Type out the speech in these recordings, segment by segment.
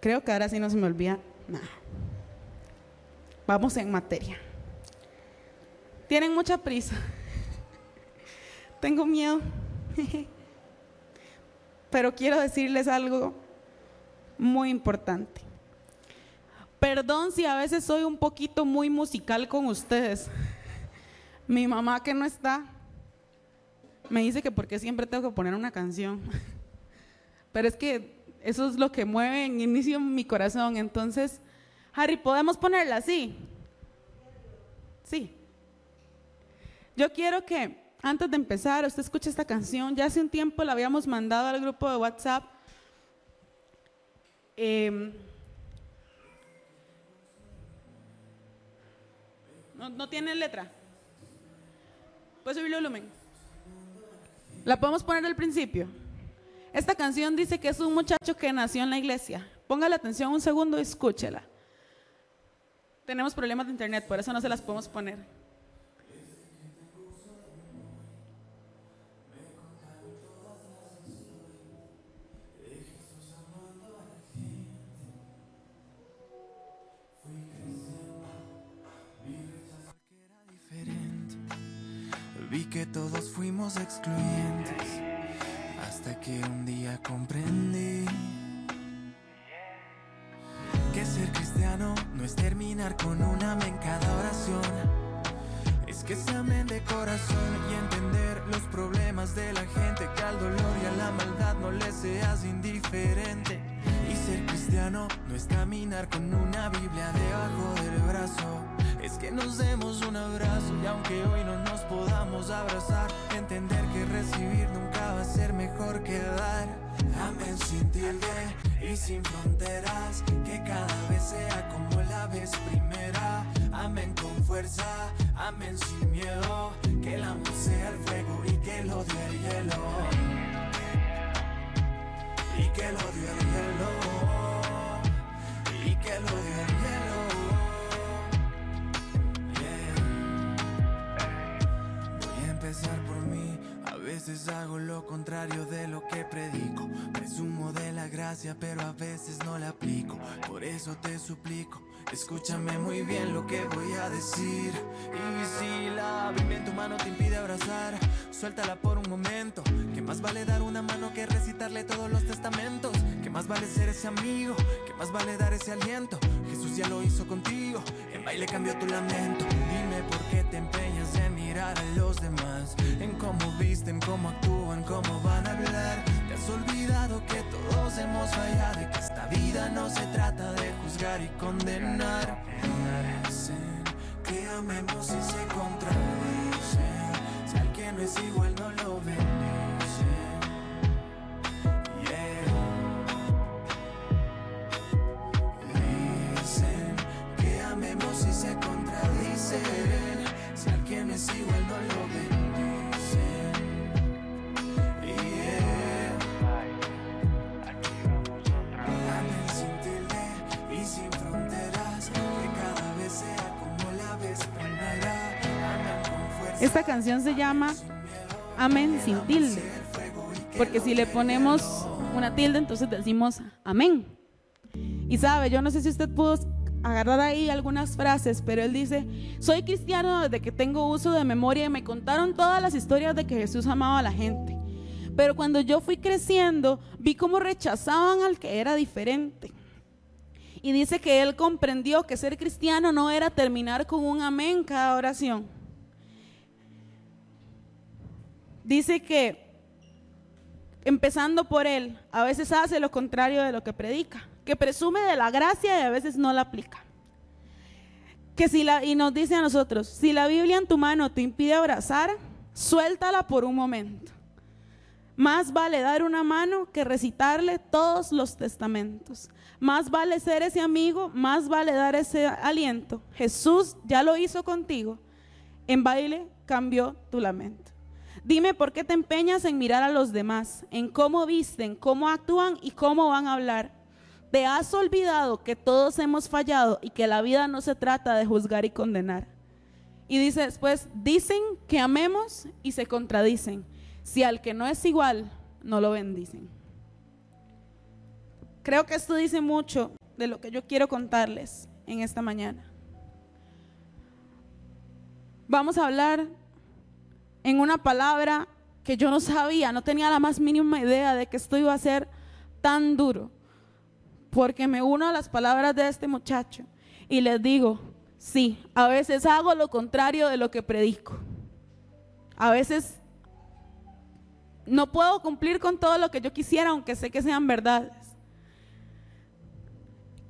Creo que ahora sí no se me olvida nada. Vamos en materia. Tienen mucha prisa. Tengo miedo. Pero quiero decirles algo muy importante. Perdón si a veces soy un poquito muy musical con ustedes. Mi mamá que no está, me dice que porque siempre tengo que poner una canción. Pero es que eso es lo que mueve en inicio mi corazón. Entonces, Harry, ¿podemos ponerla así? Sí. Yo quiero que antes de empezar, usted escuche esta canción. Ya hace un tiempo la habíamos mandado al grupo de WhatsApp. Em, no, no tiene letra. ¿Puede subir el volumen? La podemos poner al principio. Esta canción dice que es un muchacho que nació en la iglesia. Póngale atención un segundo y escúchela. Tenemos problemas de internet, por eso no se las podemos poner. Vi que todos fuimos excluyentes que un día comprendí que ser cristiano no es terminar con un amén cada oración. Es que se amen de corazón y entender los problemas de la gente, que al dolor y a la maldad no le seas indiferente. Y ser cristiano no es caminar con una Biblia debajo del brazo. Que nos demos un abrazo y aunque hoy no nos podamos abrazar, entender que recibir nunca va a ser mejor que dar. Amén sin tilde y sin fronteras, que cada vez sea como la vez primera. Amén con fuerza, amén sin miedo, que el amor sea el fuego y que el odio el hielo. Y que el odio el hielo. Y que el odio el hielo. Veces hago lo contrario de lo que predico. Presumo de la gracia, pero a veces no la aplico. Por eso te suplico, escúchame muy bien lo que voy a decir. Y si la Biblia en tu mano te impide abrazar, suéltala por un momento. Que más vale dar una mano que recitarle todos los testamentos. Que más vale ser ese amigo, que más vale dar ese aliento. Jesús ya lo hizo contigo, en baile cambió tu lamento. Dime por qué te empeñas en mirar a los demás, en cómo visten, cómo actúan, cómo van a hablar. Te has olvidado que todos hemos fallado y que esta vida no se trata de juzgar y condenar. Dicen que amemos y se contradicen. Si alguien no es igual, no lo bendicen. Yeah. Dicen que amemos y se contradicen. Si alguien es igual, no lo Esta canción se llama Amén sin tilde. Porque si le ponemos una tilde, entonces decimos amén. Y sabe, yo no sé si usted pudo agarrar ahí algunas frases, pero él dice, soy cristiano desde que tengo uso de memoria y me contaron todas las historias de que Jesús amaba a la gente. Pero cuando yo fui creciendo, vi cómo rechazaban al que era diferente. Y dice que él comprendió que ser cristiano no era terminar con un amén cada oración. Dice que empezando por él, a veces hace lo contrario de lo que predica, que presume de la gracia y a veces no la aplica. Que si la, y nos dice a nosotros, si la Biblia en tu mano te impide abrazar, suéltala por un momento. Más vale dar una mano que recitarle todos los testamentos. Más vale ser ese amigo, más vale dar ese aliento. Jesús ya lo hizo contigo. En baile cambió tu lamento. Dime por qué te empeñas en mirar a los demás, en cómo visten, cómo actúan y cómo van a hablar. Te has olvidado que todos hemos fallado y que la vida no se trata de juzgar y condenar. Y dice después, dicen que amemos y se contradicen. Si al que no es igual, no lo bendicen. creo que esto dice mucho de lo que yo quiero contarles en esta mañana. Vamos a hablar en una palabra que yo no sabía, no tenía la más mínima idea de que esto iba a ser tan duro, porque me uno a las palabras de este muchacho y les digo, sí, a veces hago lo contrario de lo que predico. A veces no puedo cumplir con todo lo que yo quisiera, aunque sé que sean verdades.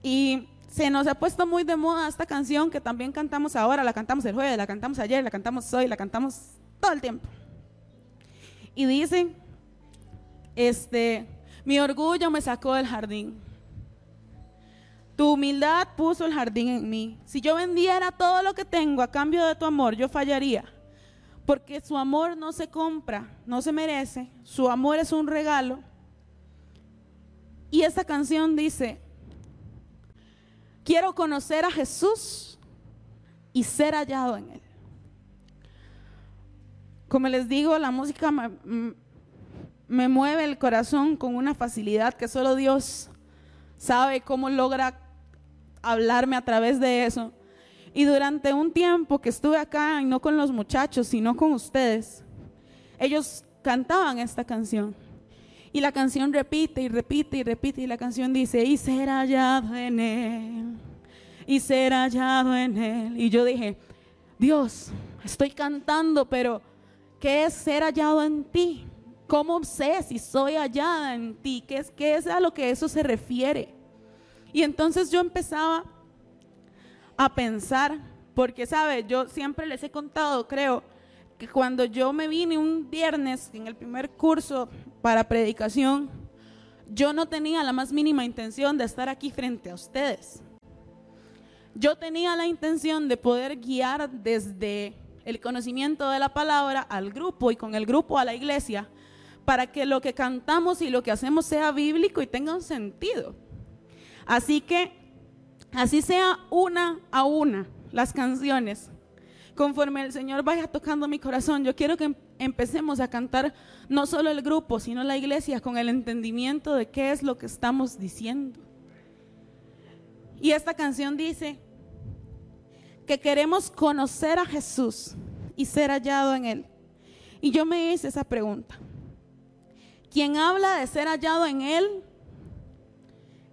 Y se nos ha puesto muy de moda esta canción que también cantamos ahora, la cantamos el jueves, la cantamos ayer, la cantamos hoy, la cantamos todo el tiempo. Y dice, este, mi orgullo me sacó del jardín. Tu humildad puso el jardín en mí. Si yo vendiera todo lo que tengo a cambio de tu amor, yo fallaría. Porque su amor no se compra, no se merece. Su amor es un regalo. Y esta canción dice, quiero conocer a Jesús y ser hallado en él. Como les digo, la música me, mueve el corazón con una facilidad que solo Dios sabe cómo logra hablarme a través de eso. Y durante un tiempo que estuve acá, y no con los muchachos, sino con ustedes, ellos cantaban esta canción. Y la canción repite y repite y repite y la canción dice, y ser hallado en él, y ser hallado en él. Y yo dije, Dios, estoy cantando, pero ¿qué es ser hallado en ti? ¿Cómo sé si soy hallada en ti? ¿Qué es, qué es a lo que eso se refiere? Y entonces yo empezaba a pensar, porque, ¿sabe? Yo siempre les he contado, creo, que cuando yo me vine un viernes en el primer curso para predicación, yo no tenía la más mínima intención de estar aquí frente a ustedes. Yo tenía la intención de poder guiar desde el conocimiento de la palabra al grupo y con el grupo a la iglesia para que lo que cantamos y lo que hacemos sea bíblico y tenga un sentido. Así que, así sea una a una las canciones, conforme el Señor vaya tocando mi corazón, yo quiero que em-, empecemos a cantar no solo el grupo, sino la iglesia con el entendimiento de qué es lo que estamos diciendo. Y esta canción dice que queremos conocer a Jesús y ser hallado en Él. Y yo me hice esa pregunta. Quien habla de ser hallado en Él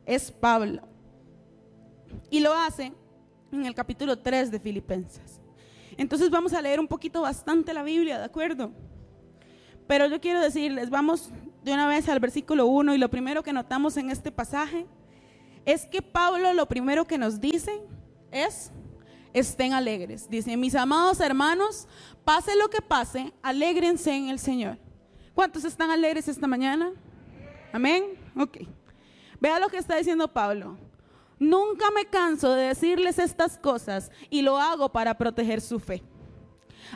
es Pablo. Y lo hace en el capítulo 3 de Filipenses. Entonces vamos a leer un poquito bastante la Biblia, ¿de acuerdo? Pero yo quiero decirles, vamos de una vez al versículo 1 y lo primero que notamos en este pasaje es que Pablo lo primero que nos dice es, estén alegres. Dice, mis amados hermanos, pase lo que pase, alégrense en el Señor. ¿Cuántos están alegres esta mañana? Amén. Ok. Vea lo que está diciendo Pablo. Nunca me canso de decirles estas cosas y lo hago para proteger su fe.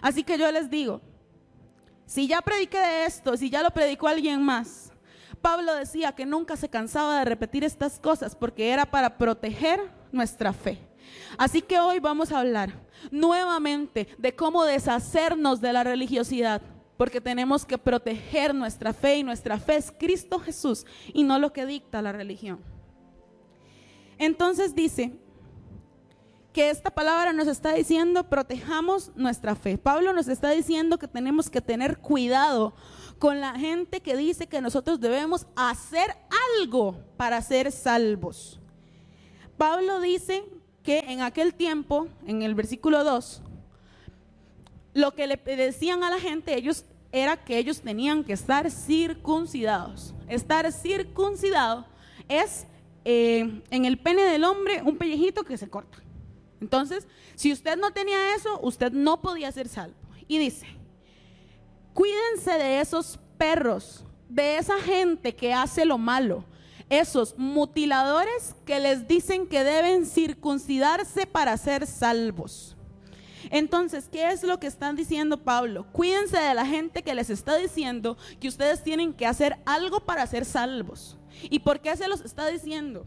Así que yo les digo, si ya prediqué de esto, si ya lo predicó alguien más, Pablo decía que nunca se cansaba de repetir estas cosas porque era para proteger nuestra fe. Así que hoy vamos a hablar nuevamente de cómo deshacernos de la religiosidad porque tenemos que proteger nuestra fe y nuestra fe es Cristo Jesús y no lo que dicta la religión. Entonces dice que esta palabra nos está diciendo protejamos nuestra fe. Pablo nos está diciendo que tenemos que tener cuidado con la gente que dice que nosotros debemos hacer algo para ser salvos. Pablo dice en aquel tiempo, en el versículo 2, lo que le decían a la gente, ellos era que ellos tenían que estar circuncidados. Estar circuncidado es eh, en el pene del hombre un pellejito que se corta. Entonces, si usted no tenía eso, usted no podía ser salvo. Y dice, cuídense de esos perros, de esa gente que hace lo malo, esos mutiladores que les dicen que deben circuncidarse para ser salvos. Entonces, ¿qué es lo que están diciendo Pablo? Cuídense de la gente que les está diciendo que ustedes tienen que hacer algo para ser salvos. ¿Y por qué se los está diciendo?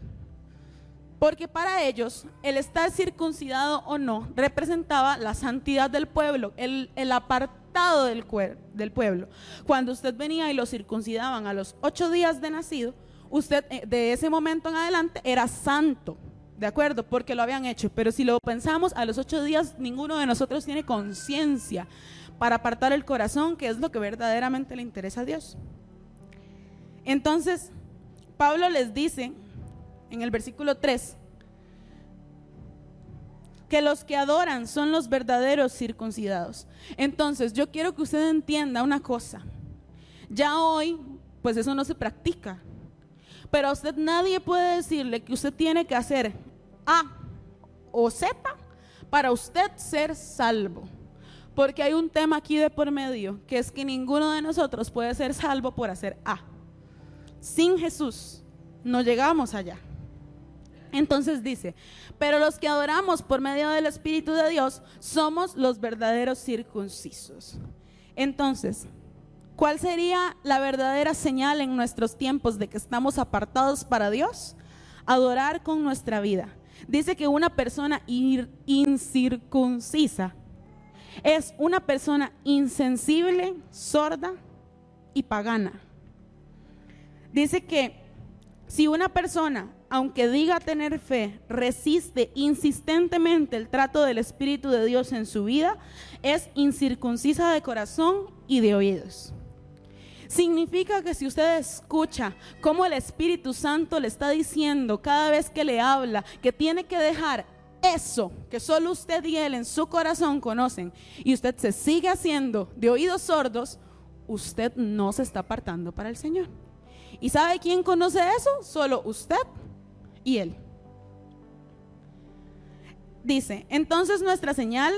Porque para ellos el estar circuncidado o no representaba la santidad del pueblo, el, apartado del, del pueblo. Cuando usted venía y lo circuncidaban a los ocho días de nacido, usted eh, de ese momento en adelante era santo. ¿De acuerdo? Porque lo habían hecho. Pero si lo pensamos, a los ocho días ninguno de nosotros tiene conciencia para apartar el corazón, que es lo que verdaderamente le interesa a Dios. Entonces, Pablo les dice en el versículo 3 que los que adoran son los verdaderos circuncidados. Entonces, yo quiero que usted entienda una cosa. Ya hoy, pues eso no se practica. Pero a usted nadie puede decirle que usted tiene que hacer a o Z para usted ser salvo. Porque hay un tema aquí de por medio, que es que ninguno de nosotros puede ser salvo por hacer A. Sin Jesús no llegamos allá. Entonces dice, pero los que adoramos por medio del Espíritu de Dios somos los verdaderos circuncisos. Entonces, ¿cuál sería la verdadera señal en nuestros tiempos de que estamos apartados para Dios? Adorar con nuestra vida. Dice que una persona incircuncisa es una persona insensible, sorda y pagana. Dice que si una persona, aunque diga tener fe, resiste insistentemente el trato del Espíritu de Dios en su vida, es incircuncisa de corazón y de oídos. Significa que si usted escucha cómo el Espíritu Santo le está diciendo cada vez que le habla que tiene que dejar eso que solo usted y él en su corazón conocen y usted se sigue haciendo de oídos sordos, usted no se está apartando para el Señor. ¿Y sabe quién conoce eso? Solo usted y él. Dice, entonces nuestra señal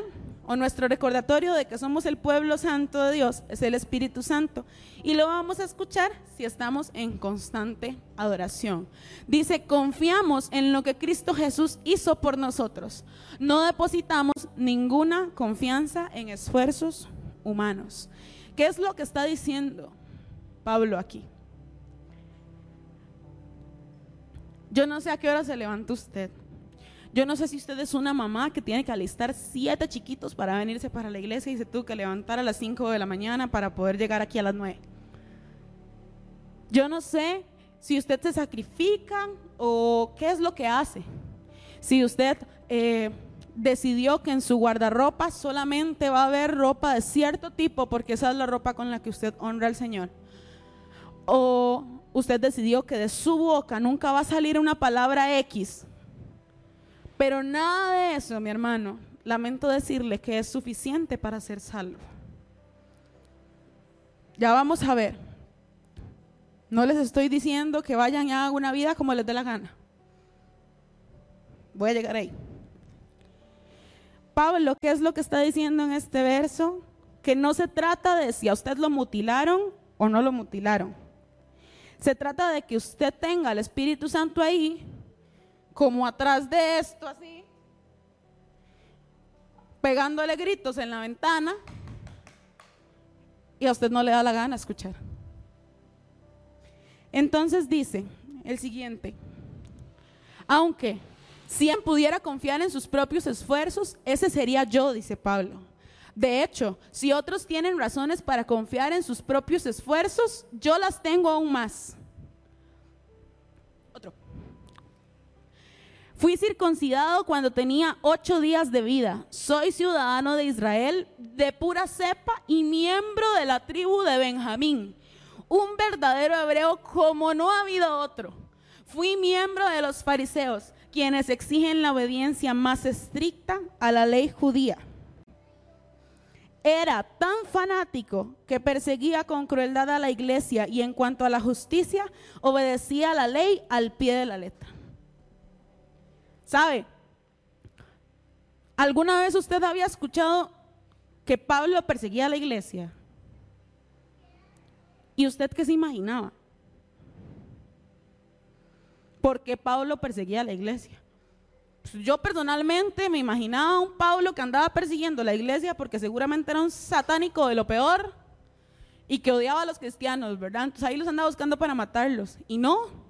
o nuestro recordatorio de que somos el pueblo santo de Dios es el Espíritu Santo. Y lo vamos a escuchar si estamos en constante adoración. Dice, confiamos en lo que Cristo Jesús hizo por nosotros. No depositamos ninguna confianza en esfuerzos humanos. ¿Qué es lo que está diciendo Pablo aquí? Yo no sé a qué hora se levanta usted. Yo no sé si usted es una mamá que tiene que alistar siete chiquitos para venirse para la iglesia y se tuvo que levantar a las 5 de la mañana para poder llegar aquí a las 9. Yo no sé si usted se sacrifica o qué es lo que hace. Si usted eh, decidió que en su guardarropa solamente va a haber ropa de cierto tipo porque esa es la ropa con la que usted honra al Señor. O usted decidió que de su boca nunca va a salir una palabra X pero nada de eso, mi hermano, lamento decirle que es suficiente para ser salvo. Ya vamos a ver. No les estoy diciendo que vayan y hagan una vida como les dé la gana. Voy a llegar ahí. Pablo, ¿qué es lo que está diciendo en este verso? Que no se trata de si a usted lo mutilaron o no lo mutilaron. Se trata de que usted tenga el Espíritu Santo ahí como atrás de esto así, pegándole gritos en la ventana y a usted no le da la gana escuchar. Entonces dice el siguiente, aunque si él pudiera confiar en sus propios esfuerzos, ese sería yo, dice Pablo. De hecho, si otros tienen razones para confiar en sus propios esfuerzos, yo las tengo aún más. Fui circuncidado cuando tenía ocho días de vida. Soy ciudadano de Israel de pura cepa y miembro de la tribu de Benjamín. Un verdadero hebreo como no ha habido otro. Fui miembro de los fariseos, quienes exigen la obediencia más estricta a la ley judía. Era tan fanático que perseguía con crueldad a la iglesia y en cuanto a la justicia, obedecía la ley al pie de la letra. ¿Sabe? ¿Alguna vez usted había escuchado que Pablo perseguía a la iglesia? ¿Y usted qué se imaginaba? ¿Por qué Pablo perseguía a la iglesia? Pues yo personalmente me imaginaba a un Pablo que andaba persiguiendo la iglesia porque seguramente era un satánico de lo peor y que odiaba a los cristianos, ¿verdad? Entonces ahí los andaba buscando para matarlos. Y no,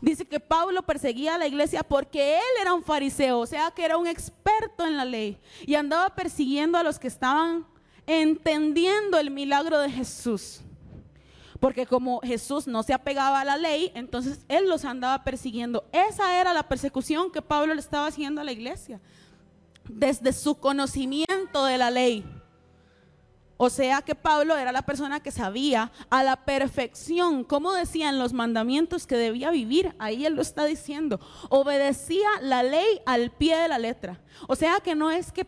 Dice que Pablo perseguía a la iglesia porque él era un fariseo, o sea que era un experto en la ley y andaba persiguiendo a los que estaban entendiendo el milagro de Jesús. Porque como Jesús no se apegaba a la ley, entonces él los andaba persiguiendo. Esa era la persecución que Pablo le estaba haciendo a la iglesia. Desde su conocimiento de la ley. O sea que Pablo era la persona que sabía a la perfección cómo decían los mandamientos que debía vivir. Ahí él lo está diciendo. Obedecía la ley al pie de la letra. O sea que no es que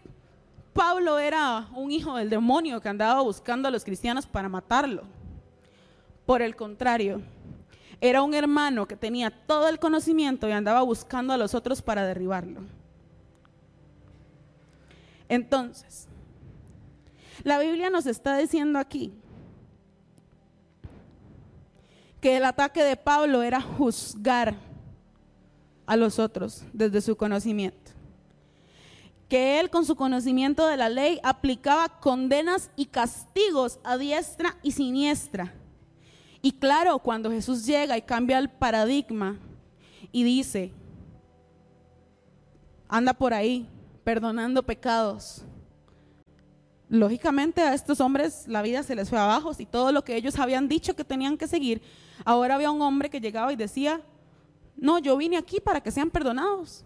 Pablo era un hijo del demonio que andaba buscando a los cristianos para matarlo. Por el contrario, era un hermano que tenía todo el conocimiento y andaba buscando a los otros para derribarlo. Entonces, la Biblia nos está diciendo aquí que el ataque de Pablo era juzgar a los otros desde su conocimiento. Que él con su conocimiento de la ley aplicaba condenas y castigos a diestra y siniestra. Y claro, cuando Jesús llega y cambia el paradigma y dice, anda por ahí perdonando pecados, lógicamente a estos hombres la vida se les fue abajo, y todo lo que ellos habían dicho que tenían que seguir, ahora había un hombre que llegaba y decía, no, yo vine aquí para que sean perdonados.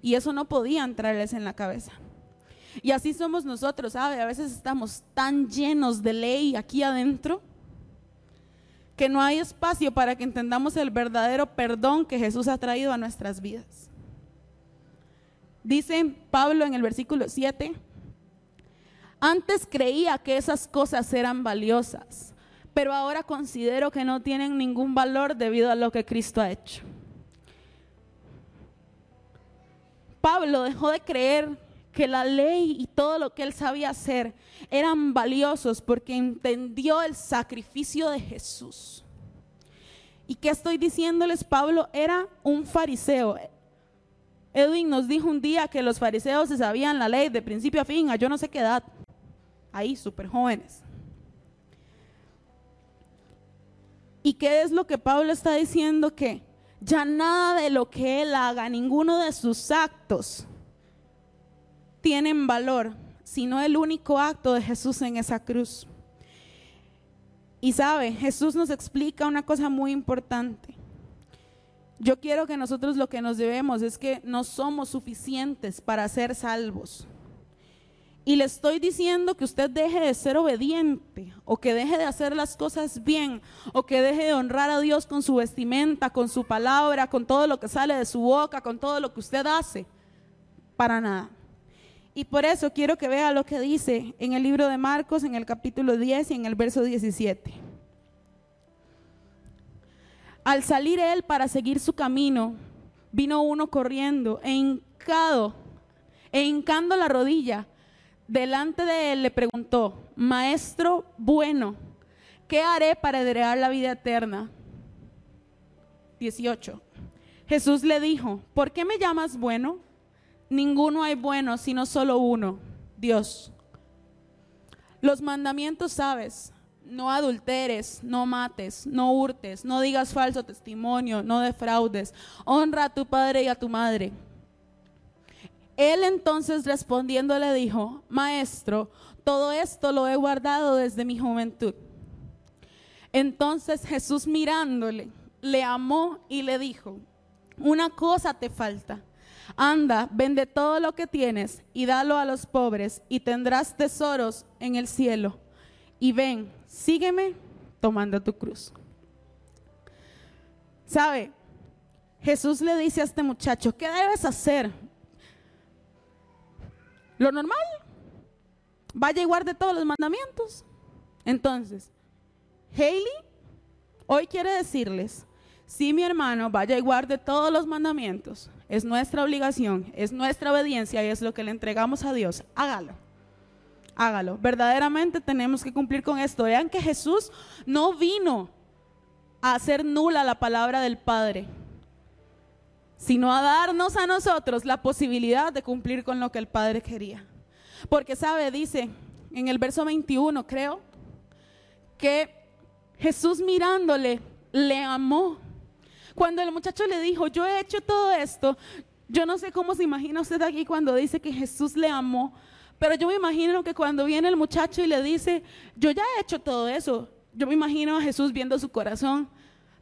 Y eso no podía entrarles en la cabeza. Y así somos nosotros, ¿sabe? A veces estamos tan llenos de ley aquí adentro que no hay espacio para que entendamos el verdadero perdón que Jesús ha traído a nuestras vidas. Dice Pablo en el versículo 7, antes creía que esas cosas eran valiosas, pero ahora considero que no tienen ningún valor debido a lo que Cristo ha hecho. Pablo dejó de creer que la ley y todo lo que él sabía hacer eran valiosos porque entendió el sacrificio de Jesús. ¿Y qué estoy diciéndoles? Pablo era un fariseo. Edwin nos dijo un día que los fariseos se sabían la ley de principio a fin, a yo no sé qué edad ahí súper jóvenes. ¿Y qué es lo que Pablo está diciendo? Que ya nada de lo que él haga, ninguno de sus actos tienen valor, sino el único acto de Jesús en esa cruz. Y sabe, Jesús nos explica una cosa muy importante. Yo quiero que nosotros lo que nos debemos es que no somos suficientes para ser salvos. Y le estoy diciendo que usted deje de ser obediente o que deje de hacer las cosas bien o que deje de honrar a Dios con su vestimenta, con su palabra, con todo lo que sale de su boca, con todo lo que usted hace. Para nada. Y por eso quiero que vea lo que dice en el libro de Marcos, en el capítulo 10 y en el verso 17. Al salir él para seguir su camino, vino uno corriendo e hincado, e hincando la rodilla delante de él le preguntó, Maestro bueno, ¿qué haré para heredar la vida eterna? 18. Jesús le dijo, ¿por qué me llamas bueno? Ninguno hay bueno, sino solo uno, Dios. Los mandamientos sabes, no adulteres, no mates, no hurtes, no digas falso testimonio, no defraudes, honra a tu padre y a tu madre. Él entonces respondiendo le dijo, Maestro, todo esto lo he guardado desde mi juventud. Entonces Jesús mirándole, le amó y le dijo, una cosa te falta. Anda, vende todo lo que tienes y dalo a los pobres y tendrás tesoros en el cielo. Y ven, sígueme tomando tu cruz. ¿Sabe? Jesús le dice a este muchacho, ¿qué debes hacer? Lo normal. Vaya y guarde todos los mandamientos. Entonces, Haley hoy quiere decirles, si mi hermano vaya y guarde todos los mandamientos, es nuestra obligación, es nuestra obediencia y es lo que le entregamos a Dios, hágalo. Hágalo. Verdaderamente tenemos que cumplir con esto. Vean que Jesús no vino a hacer nula la palabra del Padre sino a darnos a nosotros la posibilidad de cumplir con lo que el Padre quería. Porque sabe, dice en el verso 21, creo, que Jesús mirándole le amó. Cuando el muchacho le dijo, yo he hecho todo esto, yo no sé cómo se imagina usted aquí cuando dice que Jesús le amó, pero yo me imagino que cuando viene el muchacho y le dice, yo ya he hecho todo eso, yo me imagino a Jesús viendo su corazón,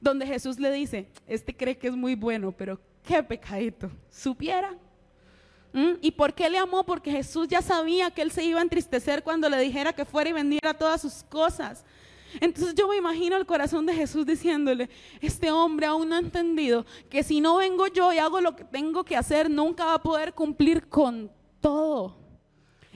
donde Jesús le dice, este cree que es muy bueno, pero qué pecadito, supiera. ¿Mm? ¿Y por qué le amó? Porque Jesús ya sabía que él se iba a entristecer cuando le dijera que fuera y vendiera todas sus cosas. Entonces yo me imagino el corazón de Jesús diciéndole, este hombre aún no ha entendido que si no vengo yo y hago lo que tengo que hacer, nunca va a poder cumplir con todo.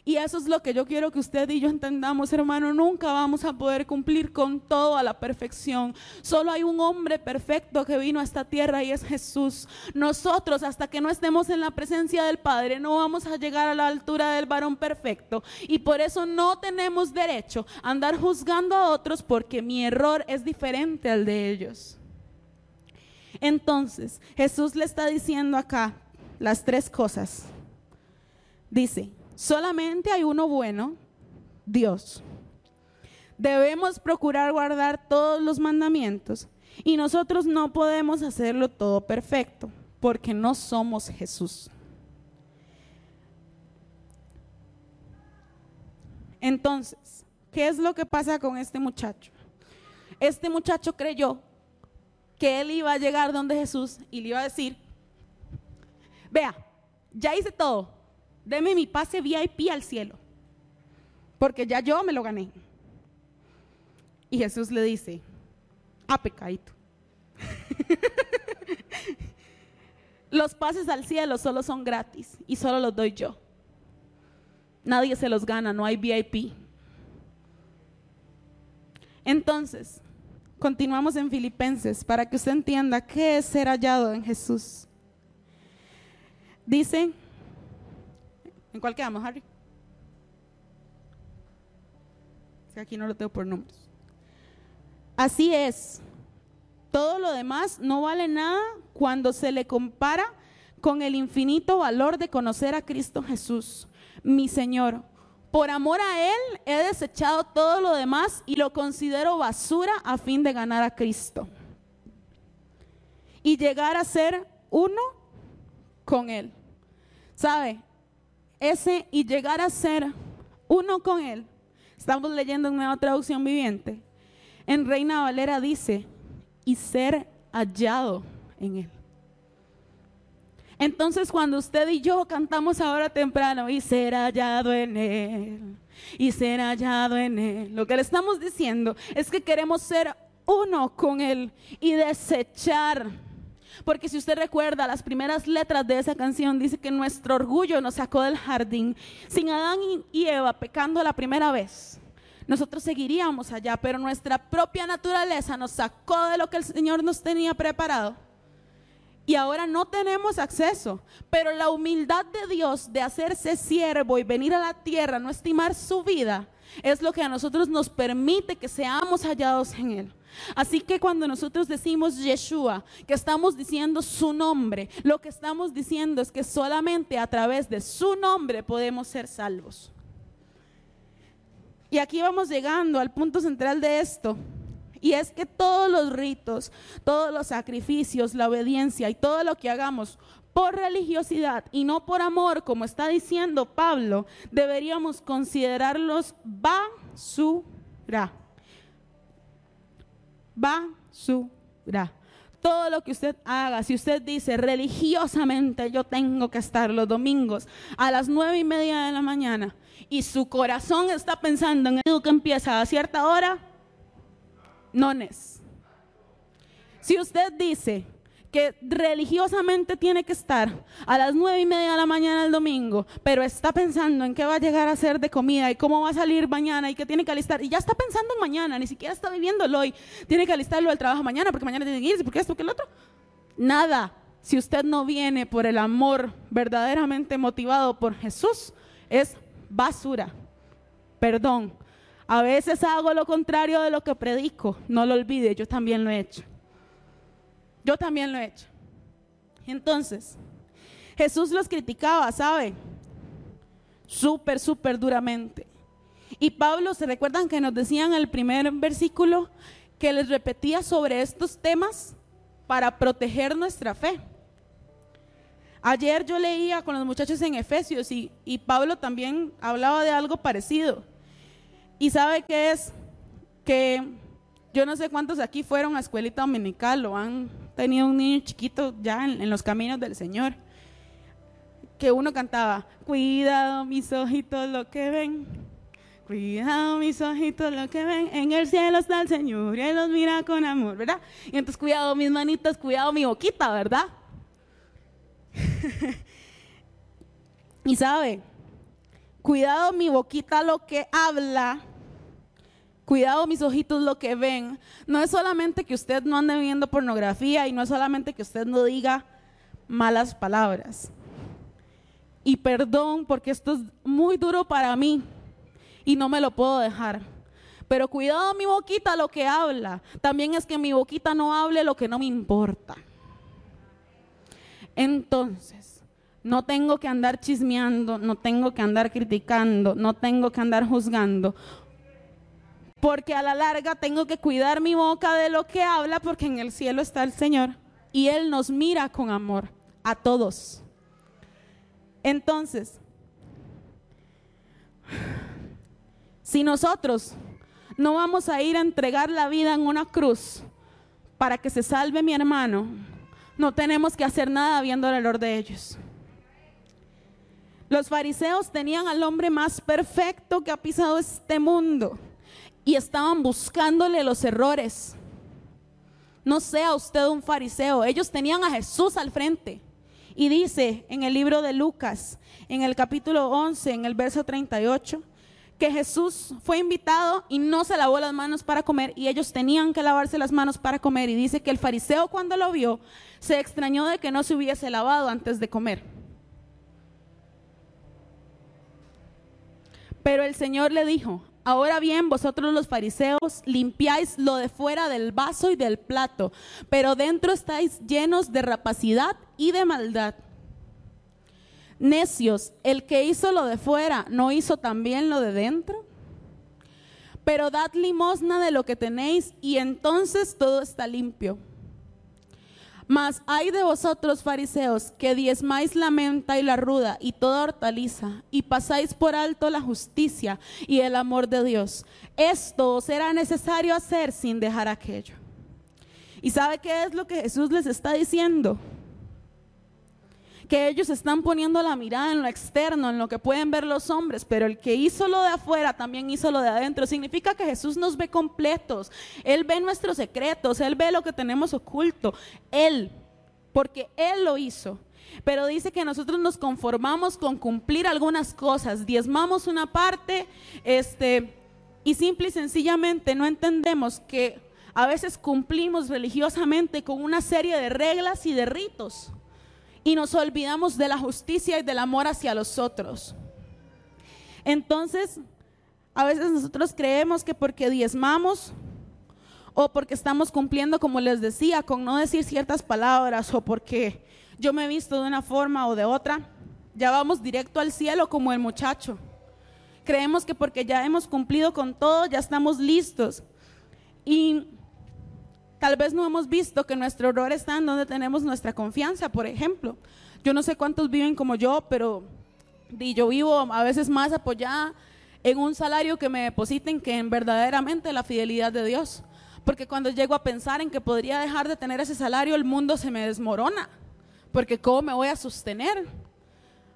Y eso es lo que yo quiero que usted y yo entendamos, hermano. Nunca vamos a poder cumplir con todo a la perfección. Solo hay un hombre perfecto que vino a esta tierra y es Jesús. Nosotros, hasta que no estemos en la presencia del Padre, no vamos a llegar a la altura del varón perfecto. Y por eso no tenemos derecho a andar juzgando a otros porque mi error es diferente al de ellos. Entonces, Jesús le está diciendo acá las tres cosas. Dice, Solamente hay uno bueno, Dios. Debemos procurar guardar todos los mandamientos y nosotros no podemos hacerlo todo perfecto porque no somos Jesús. Entonces, ¿qué es lo que pasa con este muchacho? Este muchacho creyó que él iba a llegar donde Jesús y le iba a decir, vea, ya hice todo, deme mi pase VIP al cielo, porque ya yo me lo gané. Y Jesús le dice, ah, pecadito. los pases al cielo solo son gratis y solo los doy yo. Nadie se los gana, no hay VIP. Entonces, continuamos en Filipenses para que usted entienda qué es ser hallado en Jesús. Dice ¿En cuál quedamos, Harry? aquí no lo tengo por nombres. Así es. Todo lo demás no vale nada cuando se le compara con el infinito valor de conocer a Cristo Jesús, mi Señor. Por amor a Él he desechado todo lo demás y lo considero basura a fin de ganar a Cristo. Y llegar a ser uno con Él. ¿Sabe? Ese y llegar a ser uno con Él. Estamos leyendo en Nueva Traducción Viviente. En Reina Valera dice, y ser hallado en Él. Entonces cuando usted y yo cantamos ahora temprano, y ser hallado en Él, y ser hallado en Él, lo que le estamos diciendo es que queremos ser uno con Él y desechar porque si usted recuerda las primeras letras de esa canción, dice que nuestro orgullo nos sacó del jardín. Sin Adán y Eva pecando la primera vez, nosotros seguiríamos allá, pero nuestra propia naturaleza nos sacó de lo que el Señor nos tenía preparado. Y ahora no tenemos acceso, pero la humildad de Dios de hacerse siervo y venir a la tierra, no estimar su vida, es lo que a nosotros nos permite que seamos hallados en Él. Así que cuando nosotros decimos Yeshua, que estamos diciendo su nombre, lo que estamos diciendo es que solamente a través de su nombre podemos ser salvos. Y aquí vamos llegando al punto central de esto. Y es que todos los ritos, todos los sacrificios, la obediencia y todo lo que hagamos por religiosidad y no por amor, como está diciendo Pablo, deberíamos considerarlos basura basura. Todo lo que usted haga, si usted dice religiosamente yo tengo que estar los domingos a las nueve y media de la mañana y su corazón está pensando en algo que empieza a cierta hora, no es. Si usted dice que religiosamente tiene que estar a las nueve y media de la mañana el domingo, pero está pensando en qué va a llegar a hacer de comida y cómo va a salir mañana y qué tiene que alistar, y ya está pensando en mañana, ni siquiera está viviéndolo hoy, tiene que alistarlo al trabajo mañana porque mañana tiene que irse, porque esto, porque el otro. Nada. Si usted no viene por el amor verdaderamente motivado por Jesús, es basura. Perdón. A veces hago lo contrario de lo que predico. No lo olvide, yo también lo he hecho. Yo también lo he hecho. Entonces, Jesús los criticaba, ¿sabe? Súper, súper duramente. Y Pablo, ¿se recuerdan que nos decían en el primer versículo que les repetía sobre estos temas para proteger nuestra fe? Ayer yo leía con los muchachos en Efesios y, y Pablo también hablaba de algo parecido. Y sabe que es que Yo no sé cuántos aquí fueron a escuelita dominical o han tenido un niño chiquito ya en, en los caminos del Señor. Que uno cantaba, cuidado mis ojitos lo que ven, cuidado mis ojitos lo que ven, en el cielo está el Señor y Él los mira con amor, ¿verdad? Y entonces cuidado mis manitas, cuidado mi boquita, ¿verdad? y sabe, cuidado mi boquita lo que habla, cuidado mis ojitos lo que ven. No es solamente que usted no ande viendo pornografía y no es solamente que usted no diga malas palabras. Y perdón porque esto es muy duro para mí y no me lo puedo dejar. Pero cuidado mi boquita lo que habla. También es que mi boquita no hable lo que no me importa. Entonces, no tengo que andar chismeando, no tengo que andar criticando, no tengo que andar juzgando. Porque a la larga tengo que cuidar mi boca de lo que habla porque en el cielo está el Señor y Él nos mira con amor a todos. Entonces, si nosotros no vamos a ir a entregar la vida en una cruz para que se salve mi hermano, no tenemos que hacer nada viendo el olor de ellos. Los fariseos tenían al hombre más perfecto que ha pisado este mundo y estaban buscándole los errores. No sea usted un fariseo, ellos tenían a Jesús al frente. Y dice en el libro de Lucas, en el capítulo 11, en el verso 38, que Jesús fue invitado y no se lavó las manos para comer y ellos tenían que lavarse las manos para comer. Y dice que el fariseo cuando lo vio se extrañó de que no se hubiese lavado antes de comer. Pero el Señor le dijo, ahora bien, vosotros los fariseos limpiáis lo de fuera del vaso y del plato, pero dentro estáis llenos de rapacidad y de maldad. Necios, el que hizo lo de fuera, ¿no hizo también lo de dentro? Pero dad limosna de lo que tenéis y entonces todo está limpio. Mas hay de vosotros, fariseos, que diezmáis la menta y la ruda y toda hortaliza, y pasáis por alto la justicia y el amor de Dios. Esto os era necesario hacer sin dejar aquello. ¿Y sabe qué es lo que Jesús les está diciendo? Que ellos están poniendo la mirada en lo externo, en lo que pueden ver los hombres, pero el que hizo lo de afuera también hizo lo de adentro. Significa que Jesús nos ve completos, Él ve nuestros secretos, Él ve lo que tenemos oculto, Él, porque Él lo hizo. Pero dice que nosotros nos conformamos con cumplir algunas cosas, diezmamos una parte, este, y simple y sencillamente no entendemos que a veces cumplimos religiosamente con una serie de reglas y de ritos y nos olvidamos de la justicia y del amor hacia los otros. Entonces, a veces nosotros creemos que porque diezmamos o porque estamos cumpliendo, como les decía, con no decir ciertas palabras o porque yo me he visto de una forma o de otra, ya vamos directo al cielo como el muchacho. Creemos que porque ya hemos cumplido con todo, ya estamos listos. Y Tal vez no hemos visto que nuestro error está en donde tenemos nuestra confianza, por ejemplo. Yo no sé cuántos viven como yo, pero yo vivo a veces más apoyada en un salario que me depositen que en verdaderamente la fidelidad de Dios. Porque cuando llego a pensar en que podría dejar de tener ese salario, el mundo se me desmorona. Porque ¿cómo me voy a sostener?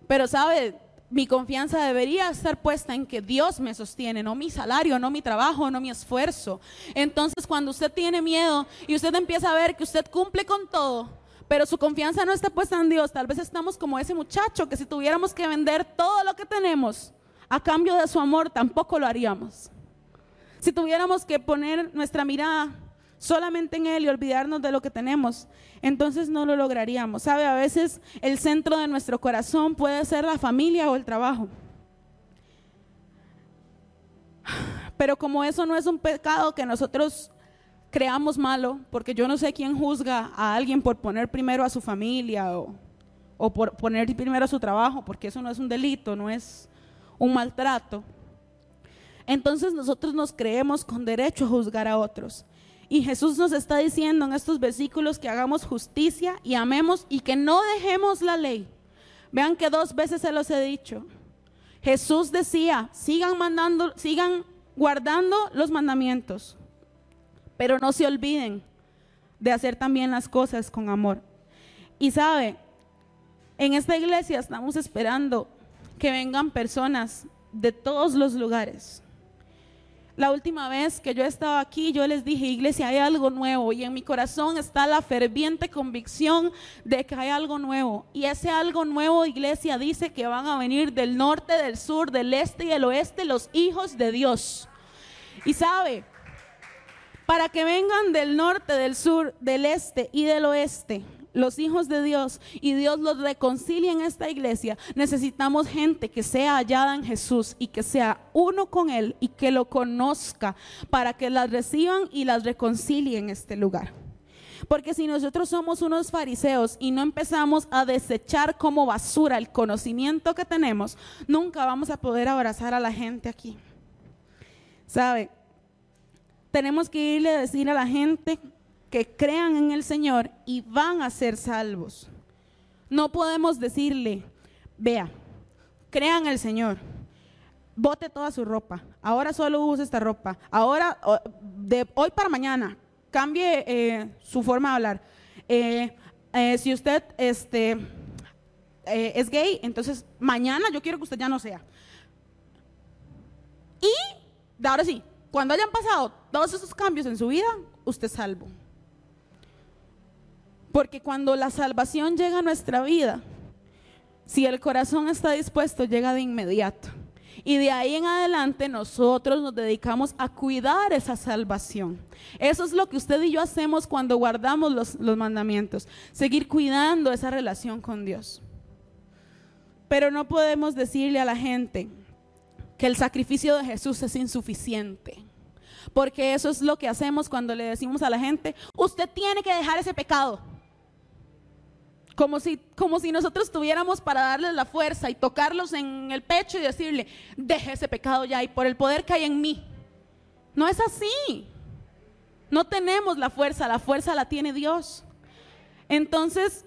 Pero sabe, mi confianza debería estar puesta en que Dios me sostiene, no mi salario, no mi trabajo, no mi esfuerzo. Entonces, cuando usted tiene miedo y usted empieza a ver que usted cumple con todo, pero su confianza no está puesta en Dios, tal vez estamos como ese muchacho que si tuviéramos que vender todo lo que tenemos a cambio de su amor, tampoco lo haríamos. Si tuviéramos que poner nuestra mirada solamente en Él y olvidarnos de lo que tenemos, entonces no lo lograríamos. ¿Sabe? A veces el centro de nuestro corazón puede ser la familia o el trabajo. Pero como eso no es un pecado que nosotros creamos malo, porque yo no sé quién juzga a alguien por poner primero a su familia o, o por poner primero a su trabajo, porque eso no es un delito, no es un maltrato. Entonces nosotros nos creemos con derecho a juzgar a otros. Y Jesús nos está diciendo en estos versículos que hagamos justicia y amemos y que no dejemos la ley. Vean que dos veces se los he dicho. Jesús decía, sigan mandando, sigan guardando los mandamientos. pero no se olviden de hacer también las cosas con amor. Y sabe, en esta iglesia estamos esperando que vengan personas de todos los lugares. La última vez que yo estaba aquí, yo les dije, iglesia, hay algo nuevo y en mi corazón está la ferviente convicción de que hay algo nuevo. Y ese algo nuevo, iglesia, dice que van a venir del norte, del sur, del este y del oeste los hijos de Dios. Y sabe, para que vengan del norte, del sur, del este y del oeste, los hijos de Dios y Dios los reconcilie en esta iglesia, necesitamos gente que sea hallada en Jesús y que sea uno con Él y que lo conozca para que las reciban y las reconcilie en este lugar. Porque si nosotros somos unos fariseos y no empezamos a desechar como basura el conocimiento que tenemos, nunca vamos a poder abrazar a la gente aquí. ¿Sabe? Tenemos que irle a decir a la gente que crean en el Señor y van a ser salvos. No podemos decirle, vea, crean el Señor, bote toda su ropa, ahora solo use esta ropa, ahora, de hoy para mañana, cambie eh, su forma de hablar. Eh, eh, si usted este, es gay, entonces mañana yo quiero que usted ya no sea. Y, ahora sí, cuando hayan pasado todos esos cambios en su vida, usted es salvo. Porque cuando la salvación llega a nuestra vida, si el corazón está dispuesto, llega de inmediato. Y de ahí en adelante nosotros nos dedicamos a cuidar esa salvación. Eso es lo que usted y yo hacemos cuando guardamos los, los, mandamientos. Seguir cuidando esa relación con Dios. Pero no podemos decirle a la gente que el sacrificio de Jesús es insuficiente. Porque eso es lo que hacemos cuando le decimos a la gente, usted tiene que dejar ese pecado. Como si, como si nosotros tuviéramos para darles la fuerza y tocarlos en el pecho y decirle, deje ese pecado ya y por el poder que hay en mí. No es así. No tenemos la fuerza, la fuerza la tiene Dios. Entonces,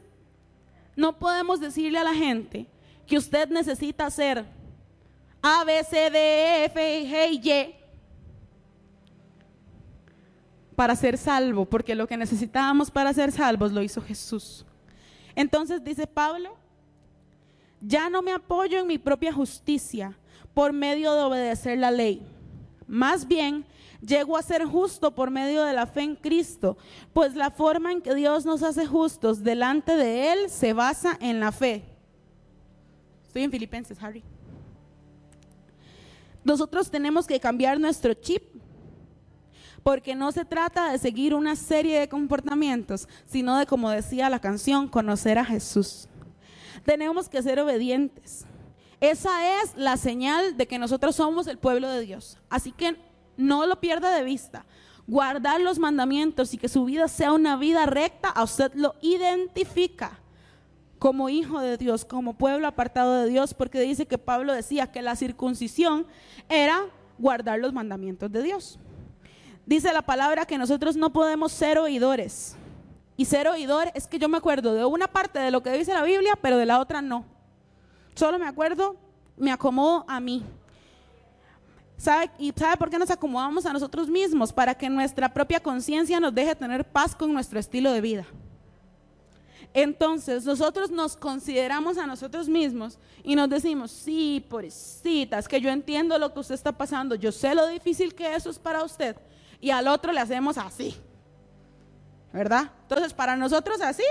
no podemos decirle a la gente que usted necesita hacer A, B, C, D, E, F, G y Y para ser salvo, porque lo que necesitábamos para ser salvos lo hizo Jesús. Entonces dice Pablo, ya no me apoyo en mi propia justicia por medio de obedecer la ley. Más bien, llego a ser justo por medio de la fe en Cristo, pues la forma en que Dios nos hace justos delante de Él se basa en la fe. Estoy en Filipenses, Harry. Nosotros tenemos que cambiar nuestro chip porque no se trata de seguir una serie de comportamientos, sino de, como decía la canción, conocer a Jesús. Tenemos que ser obedientes. Esa es la señal de que nosotros somos el pueblo de Dios. Así que no lo pierda de vista. Guardar los mandamientos y que su vida sea una vida recta, a usted lo identifica como hijo de Dios, como pueblo apartado de Dios, porque dice que Pablo decía que la circuncisión era guardar los mandamientos de Dios dice la palabra que nosotros no podemos ser oidores. Y ser oidor es que yo me acuerdo de una parte de lo que dice la Biblia, pero de la otra no. Solo me acuerdo, me acomodo a mí. ¿Sabe? ¿Y sabe por qué nos acomodamos a nosotros mismos? Para que nuestra propia conciencia nos deje tener paz con nuestro estilo de vida. Entonces nosotros nos consideramos a nosotros mismos y nos decimos, sí, pobrecitas, que yo entiendo lo que usted está pasando, yo sé lo difícil que eso es para usted, y al otro le hacemos así. ¿Verdad? Entonces, para nosotros así,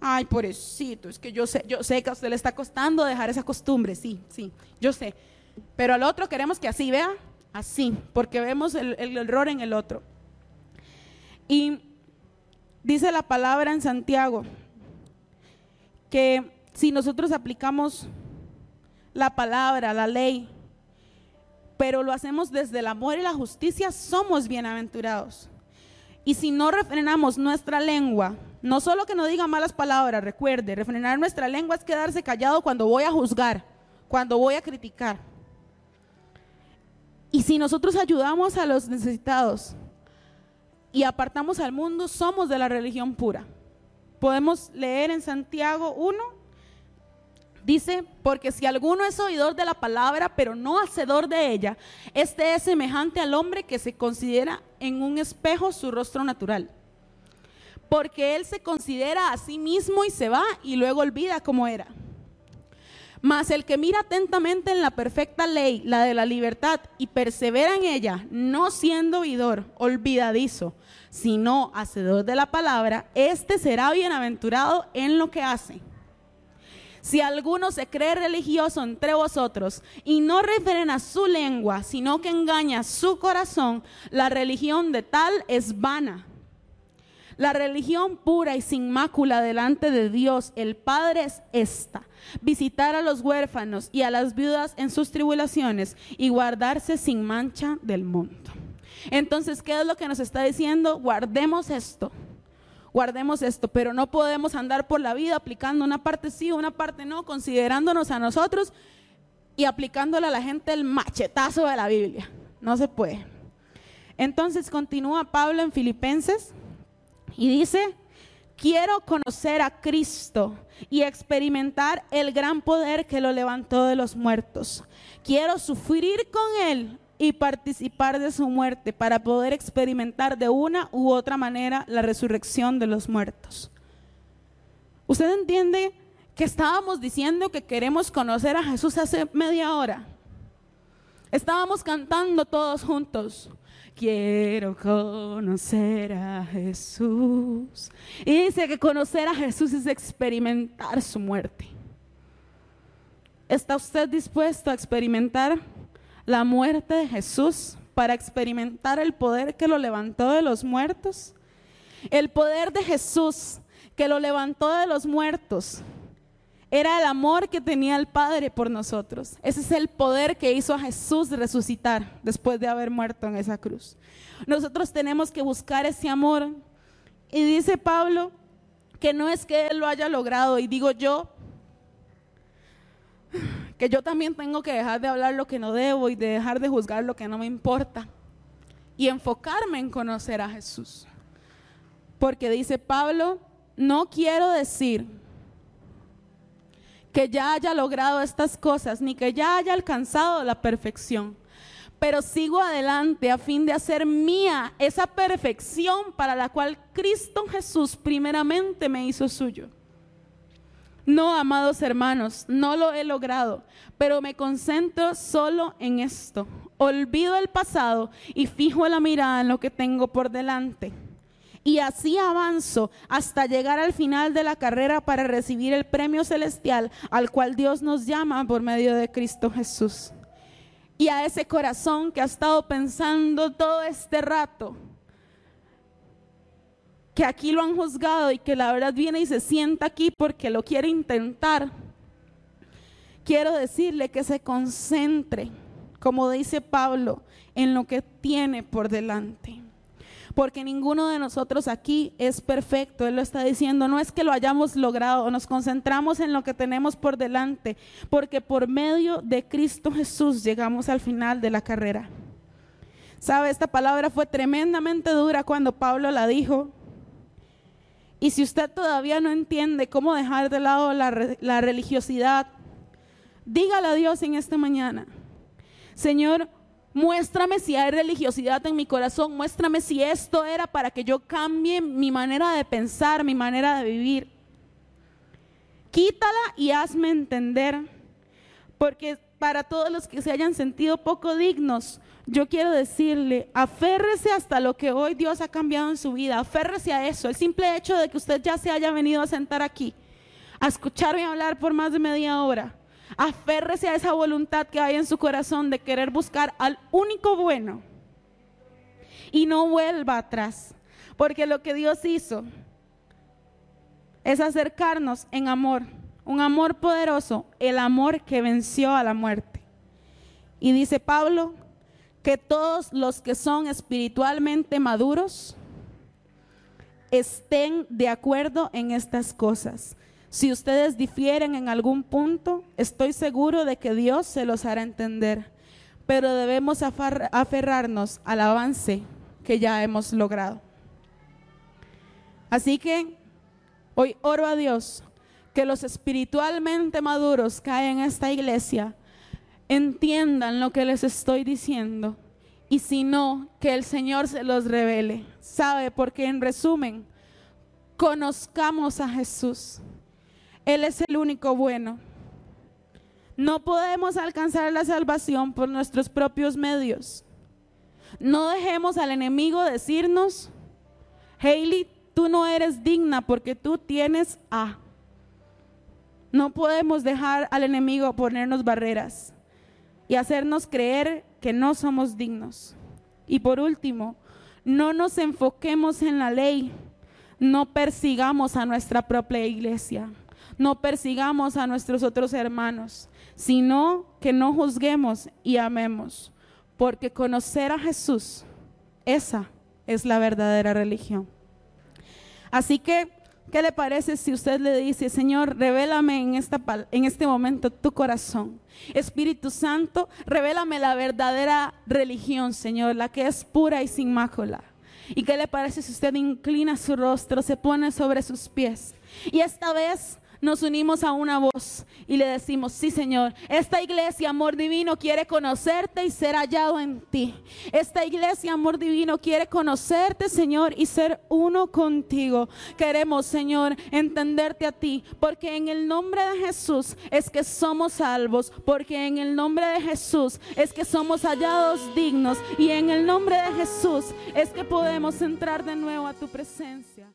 ay, pobrecito, es que yo sé, yo sé que a usted le está costando dejar esa costumbre, sí, sí, yo sé. Pero al otro queremos que así, vea, así, porque vemos el, el error en el otro. Y dice la palabra en Santiago que si nosotros aplicamos la palabra, la ley, pero lo hacemos desde el amor y la justicia, somos bienaventurados. Y si no refrenamos nuestra lengua, no solo que no diga malas palabras, recuerde, refrenar nuestra lengua es quedarse callado cuando voy a juzgar, cuando voy a criticar. Y si nosotros ayudamos a los necesitados y apartamos al mundo, somos de la religión pura. Podemos leer en Santiago 1, Dice, porque si alguno es oidor de la palabra, pero no hacedor de ella, este es semejante al hombre que se considera en un espejo su rostro natural. Porque él se considera a sí mismo y se va y luego olvida cómo era. Mas el que mira atentamente en la perfecta ley, la de la libertad, y persevera en ella, no siendo oidor, olvidadizo, sino hacedor de la palabra, éste será bienaventurado en lo que hace. Si alguno se cree religioso entre vosotros y no refrena su lengua, sino que engaña su corazón, la religión de tal es vana. La religión pura y sin mácula delante de Dios, el Padre, es esta. Visitar a los huérfanos y a las viudas en sus tribulaciones y guardarse sin mancha del mundo. Entonces, ¿qué es lo que nos está diciendo? Guardemos esto guardemos esto, pero no podemos andar por la vida aplicando una parte sí, una parte no, considerándonos a nosotros y aplicándole a la gente el machetazo de la Biblia. No se puede. Entonces continúa Pablo en Filipenses y dice, quiero conocer a Cristo y experimentar el gran poder que lo levantó de los muertos. Quiero sufrir con Él y participar de su muerte para poder experimentar de una u otra manera la resurrección de los muertos. ¿Usted entiende que estábamos diciendo que queremos conocer a Jesús hace media hora? Estábamos cantando todos juntos. Quiero conocer a Jesús. Y dice que conocer a Jesús es experimentar su muerte. ¿Está usted dispuesto a experimentar la muerte de Jesús para experimentar el poder que lo levantó de los muertos. El poder de Jesús que lo levantó de los muertos era el amor que tenía el Padre por nosotros. Ese es el poder que hizo a Jesús resucitar después de haber muerto en esa cruz. Nosotros tenemos que buscar ese amor. Y dice Pablo que no es que Él lo haya logrado, y digo yo, que yo también tengo que dejar de hablar lo que no debo y de dejar de juzgar lo que no me importa y enfocarme en conocer a Jesús. Porque dice Pablo, no quiero decir que ya haya logrado estas cosas, ni que ya haya alcanzado la perfección, pero sigo adelante a fin de hacer mía esa perfección para la cual Cristo Jesús primeramente me hizo suyo. No, amados hermanos, no lo he logrado, pero me concentro solo en esto. Olvido el pasado y fijo la mirada en lo que tengo por delante. Y así avanzo hasta llegar al final de la carrera para recibir el premio celestial al cual Dios nos llama por medio de Cristo Jesús. Y a ese corazón que ha estado pensando todo este rato, que aquí lo han juzgado y que la verdad viene y se sienta aquí porque lo quiere intentar, quiero decirle que se concentre, como dice Pablo, en lo que tiene por delante. Porque ninguno de nosotros aquí es perfecto. Él lo está diciendo. No es que lo hayamos logrado. Nos concentramos en lo que tenemos por delante. Porque por medio de Cristo Jesús llegamos al final de la carrera. ¿Sabe? Esta palabra fue tremendamente dura cuando Pablo la dijo. Y si usted todavía no entiende cómo dejar de lado la, religiosidad, dígale a Dios en esta mañana, Señor, muéstrame si hay religiosidad en mi corazón, muéstrame si esto era para que yo cambie mi manera de pensar, mi manera de vivir. Quítala y hazme entender, porque para todos los que se hayan sentido poco dignos, yo quiero decirle, aférrese hasta lo que hoy Dios ha cambiado en su vida, aférrese a eso, el simple hecho de que usted ya se haya venido a sentar aquí, a escucharme hablar por más de media hora, aférrese a esa voluntad que hay en su corazón de querer buscar al único bueno y no vuelva atrás, porque lo que Dios hizo es acercarnos en amor, un amor poderoso, el amor que venció a la muerte. Y dice Pablo, que todos los que son espiritualmente maduros estén de acuerdo en estas cosas. Si ustedes difieren en algún punto, estoy seguro de que Dios se los hará entender, pero debemos aferrarnos al avance que ya hemos logrado. Así que hoy oro a Dios que los espiritualmente maduros que hay en esta iglesia entiendan lo que les estoy diciendo y si no, que el Señor se los revele. ¿Sabe? Porque en resumen, conozcamos a Jesús. Él es el único bueno. No podemos alcanzar la salvación por nuestros propios medios. No dejemos al enemigo decirnos, Hailey, tú no eres digna porque tú tienes A. No podemos dejar al enemigo ponernos barreras y hacernos creer que no somos dignos. Y por último, no nos enfoquemos en la ley, no persigamos a nuestra propia iglesia, no persigamos a nuestros otros hermanos, sino que no juzguemos y amemos, porque conocer a Jesús, esa es la verdadera religión. Así que, ¿qué le parece si usted le dice, Señor, revélame en, esta, en este momento tu corazón? Espíritu Santo, revélame la verdadera religión, Señor, la que es pura y sin mácula. ¿Y qué le parece si usted inclina su rostro, se pone sobre sus pies? Y esta vez nos unimos a una voz y le decimos, sí Señor, esta iglesia, amor divino, quiere conocerte y ser hallado en ti. Esta iglesia, amor divino, quiere conocerte, Señor, y ser uno contigo. Queremos, Señor, entenderte a ti, porque en el nombre de Jesús es que somos salvos, porque en el nombre de Jesús es que somos hallados dignos y en el nombre de Jesús es que podemos entrar de nuevo a tu presencia.